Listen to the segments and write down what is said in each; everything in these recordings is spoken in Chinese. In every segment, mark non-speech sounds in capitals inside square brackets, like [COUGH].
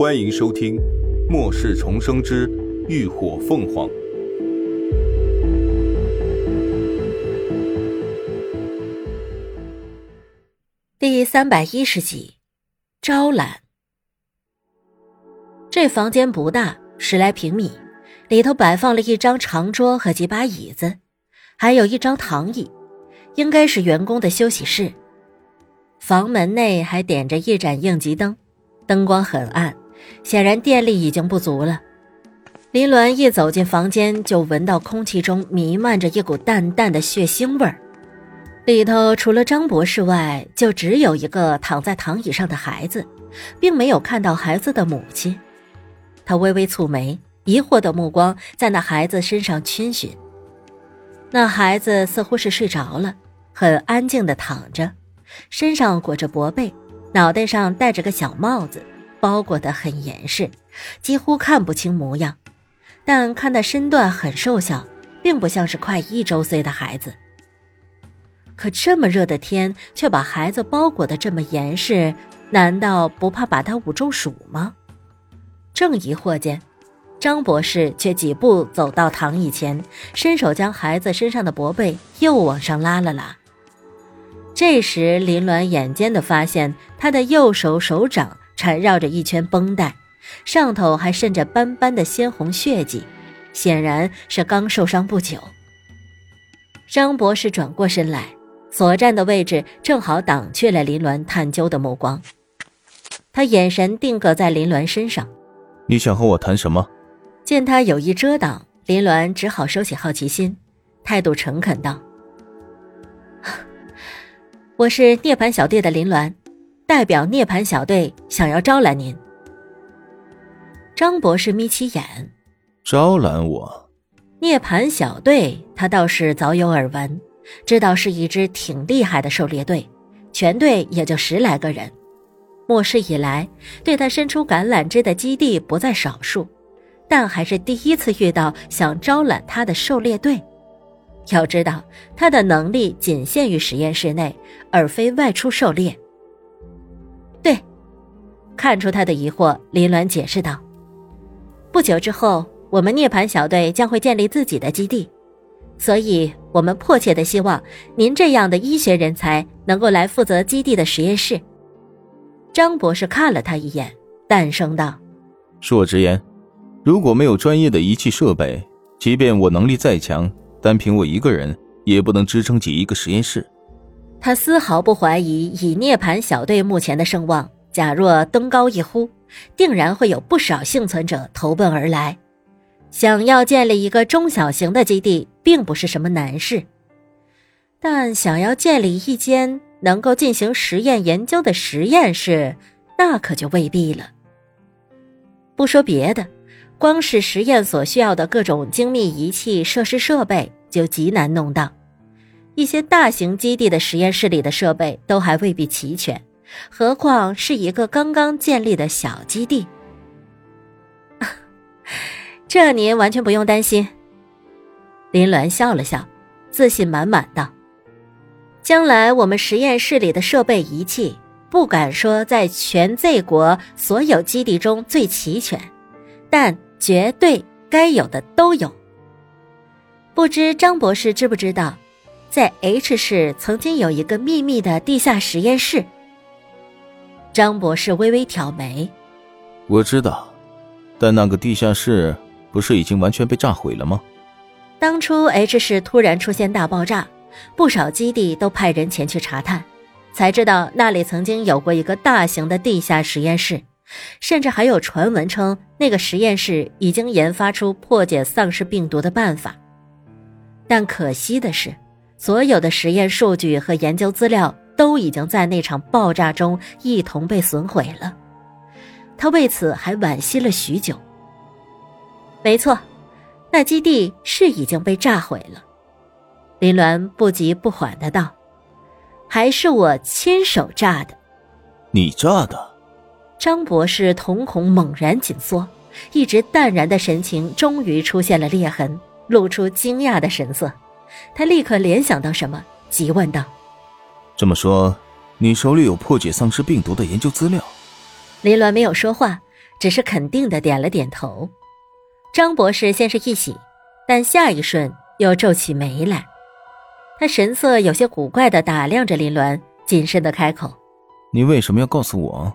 欢迎收听《末世重生之浴火凤凰》第三百一十集。招揽。这房间不大，十来平米，里头摆放了一张长桌和几把椅子，还有一张躺椅，应该是员工的休息室。房门内还点着一盏应急灯，灯光很暗，显然电力已经不足了。林鸾一走进房间，就闻到空气中弥漫着一股淡淡的血腥味儿。里头除了张博士外，就只有一个躺在躺椅上的孩子，并没有看到孩子的母亲。他微微蹙眉，疑惑的目光在那孩子身上逡巡。那孩子似乎是睡着了，很安静的躺着，身上裹着薄被，脑袋上戴着个小帽子，包裹得很严实，几乎看不清模样。但看那身段很瘦小，并不像是快一周岁的孩子。可这么热的天，却把孩子包裹得这么严实，难道不怕把他捂中暑吗？正疑惑间，张博士却几步走到躺椅前，伸手将孩子身上的薄被又往上拉了拉。这时，林鸾眼尖的发现，他的右手手掌缠绕着一圈绷带，上头还渗着斑斑的鲜红血迹，显然是刚受伤不久。张博士转过身来。所站的位置正好挡去了林鸾探究的目光，他眼神定格在林鸾身上。你想和我谈什么？见他有意遮挡，林鸾只好收起好奇心，态度诚恳道：“ [LAUGHS] 我是涅槃小队的林鸾，代表涅槃小队想要招揽您。”张博士眯起眼，招揽我？涅槃小队，他倒是早有耳闻。知道是一支挺厉害的狩猎队，全队也就十来个人。末世以来，对他伸出橄榄枝的基地不在少数，但还是第一次遇到想招揽他的狩猎队。要知道，他的能力仅限于实验室内，而非外出狩猎。对，看出他的疑惑，林鸾解释道：“不久之后，我们涅槃小队将会建立自己的基地。”所以，我们迫切的希望您这样的医学人才能够来负责基地的实验室。张博士看了他一眼，淡声道：“恕我直言，如果没有专业的仪器设备，即便我能力再强，单凭我一个人也不能支撑起一个实验室。”他丝毫不怀疑，以涅槃小队目前的声望，假若登高一呼，定然会有不少幸存者投奔而来。想要建立一个中小型的基地，并不是什么难事，但想要建立一间能够进行实验研究的实验室，那可就未必了。不说别的，光是实验所需要的各种精密仪器、设施设备就极难弄到，一些大型基地的实验室里的设备都还未必齐全，何况是一个刚刚建立的小基地。[LAUGHS] 这您完全不用担心。林鸾笑了笑，自信满满道：“将来我们实验室里的设备仪器，不敢说在全 Z 国所有基地中最齐全，但绝对该有的都有。不知张博士知不知道，在 H 市曾经有一个秘密的地下实验室？”张博士微微挑眉：“我知道，但那个地下室……”不是已经完全被炸毁了吗？当初 H 市突然出现大爆炸，不少基地都派人前去查探，才知道那里曾经有过一个大型的地下实验室，甚至还有传闻称那个实验室已经研发出破解丧尸病毒的办法。但可惜的是，所有的实验数据和研究资料都已经在那场爆炸中一同被损毁了。他为此还惋惜了许久。没错，那基地是已经被炸毁了。林鸾不急不缓的道：“还是我亲手炸的。”你炸的？张博士瞳孔猛然紧缩，一直淡然的神情终于出现了裂痕，露出惊讶的神色。他立刻联想到什么，急问道：“这么说，你手里有破解丧尸病毒的研究资料？”林鸾没有说话。只是肯定的点了点头。张博士先是一喜，但下一瞬又皱起眉来。他神色有些古怪的打量着林鸾，谨慎的开口：“你为什么要告诉我？”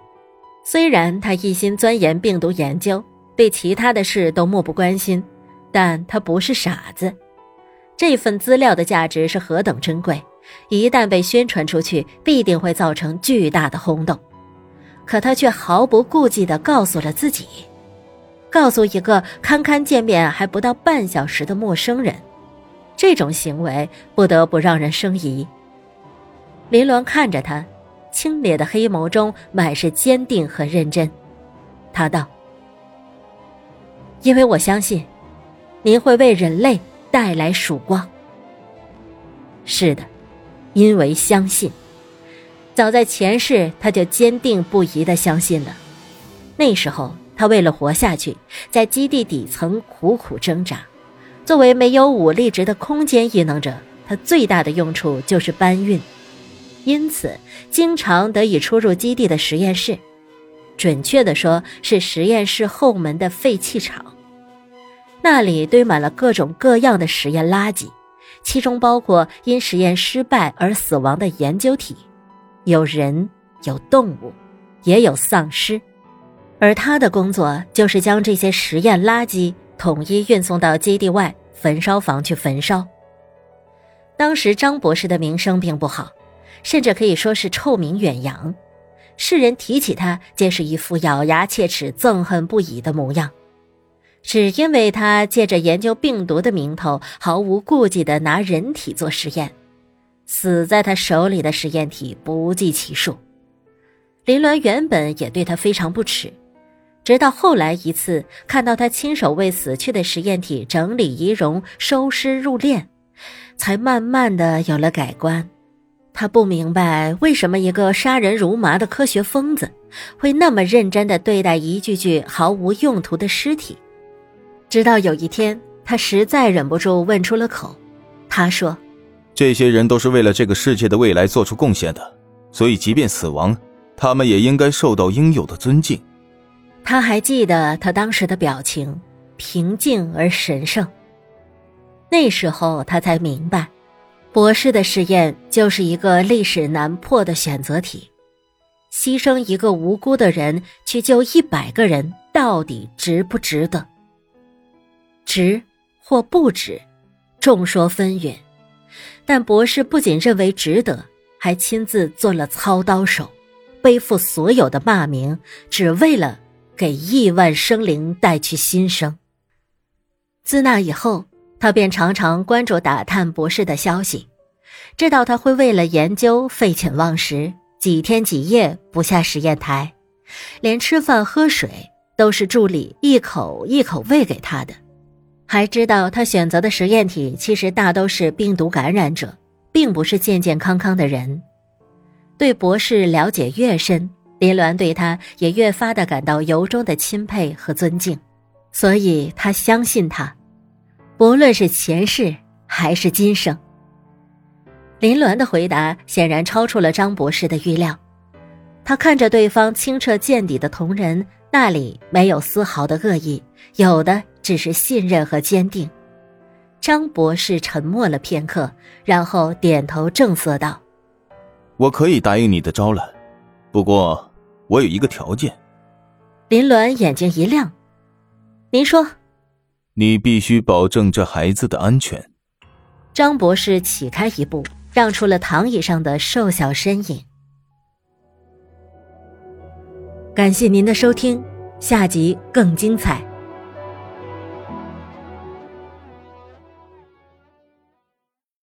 虽然他一心钻研病毒研究，对其他的事都漠不关心，但他不是傻子。这份资料的价值是何等珍贵，一旦被宣传出去，必定会造成巨大的轰动。可他却毫不顾忌地告诉了自己，告诉一个堪堪见面还不到半小时的陌生人。这种行为不得不让人生疑。林鸾看着他，清冽的黑眸中满是坚定和认真。他道：“因为我相信，您会为人类带来曙光。”是的，因为相信。早在前世，他就坚定不移的相信了。那时候，他为了活下去，在基地底层苦苦挣扎。作为没有武力值的空间异能者，他最大的用处就是搬运，因此经常得以出入基地的实验室，准确的说是实验室后门的废弃场。那里堆满了各种各样的实验垃圾，其中包括因实验失败而死亡的研究体，有人，有动物，也有丧尸，而他的工作就是将这些实验垃圾。统一运送到基地外焚烧房去焚烧。当时张博士的名声并不好，甚至可以说是臭名远扬，世人提起他皆是一副咬牙切齿、憎恨不已的模样。只因为他借着研究病毒的名头，毫无顾忌地拿人体做实验，死在他手里的实验体不计其数。林鸾原本也对他非常不耻。直到后来一次看到他亲手为死去的实验体整理仪容、收尸入殓，才慢慢的有了改观。他不明白为什么一个杀人如麻的科学疯子，会那么认真的对待一具具毫无用途的尸体。直到有一天，他实在忍不住问出了口。他说：“这些人都是为了这个世界的未来做出贡献的，所以即便死亡，他们也应该受到应有的尊敬。”他还记得他当时的表情，平静而神圣。那时候他才明白，博士的实验就是一个历史难破的选择题，牺牲一个无辜的人去救一百个人，到底值不值得？值或不值，众说纷纭。但博士不仅认为值得，还亲自做了操刀手，背负所有的骂名，只为了。给亿万生灵带去新生。自那以后，他便常常关注打探博士的消息，知道他会为了研究废寝忘食，几天几夜不下实验台，连吃饭喝水都是助理一口一口喂给他的，还知道他选择的实验体其实大都是病毒感染者，并不是健健康康的人。对博士了解越深。林鸾对他也越发的感到由衷的钦佩和尊敬，所以他相信他，不论是前世还是今生。林鸾的回答显然超出了张博士的预料，他看着对方清澈见底的瞳仁，那里没有丝毫的恶意，有的只是信任和坚定。张博士沉默了片刻，然后点头正色道：“我可以答应你的招揽。”不过，我有一个条件。林鸾眼睛一亮：“您说。”你必须保证这孩子的安全。张博士起开一步，让出了躺椅上的瘦小身影。感谢您的收听，下集更精彩。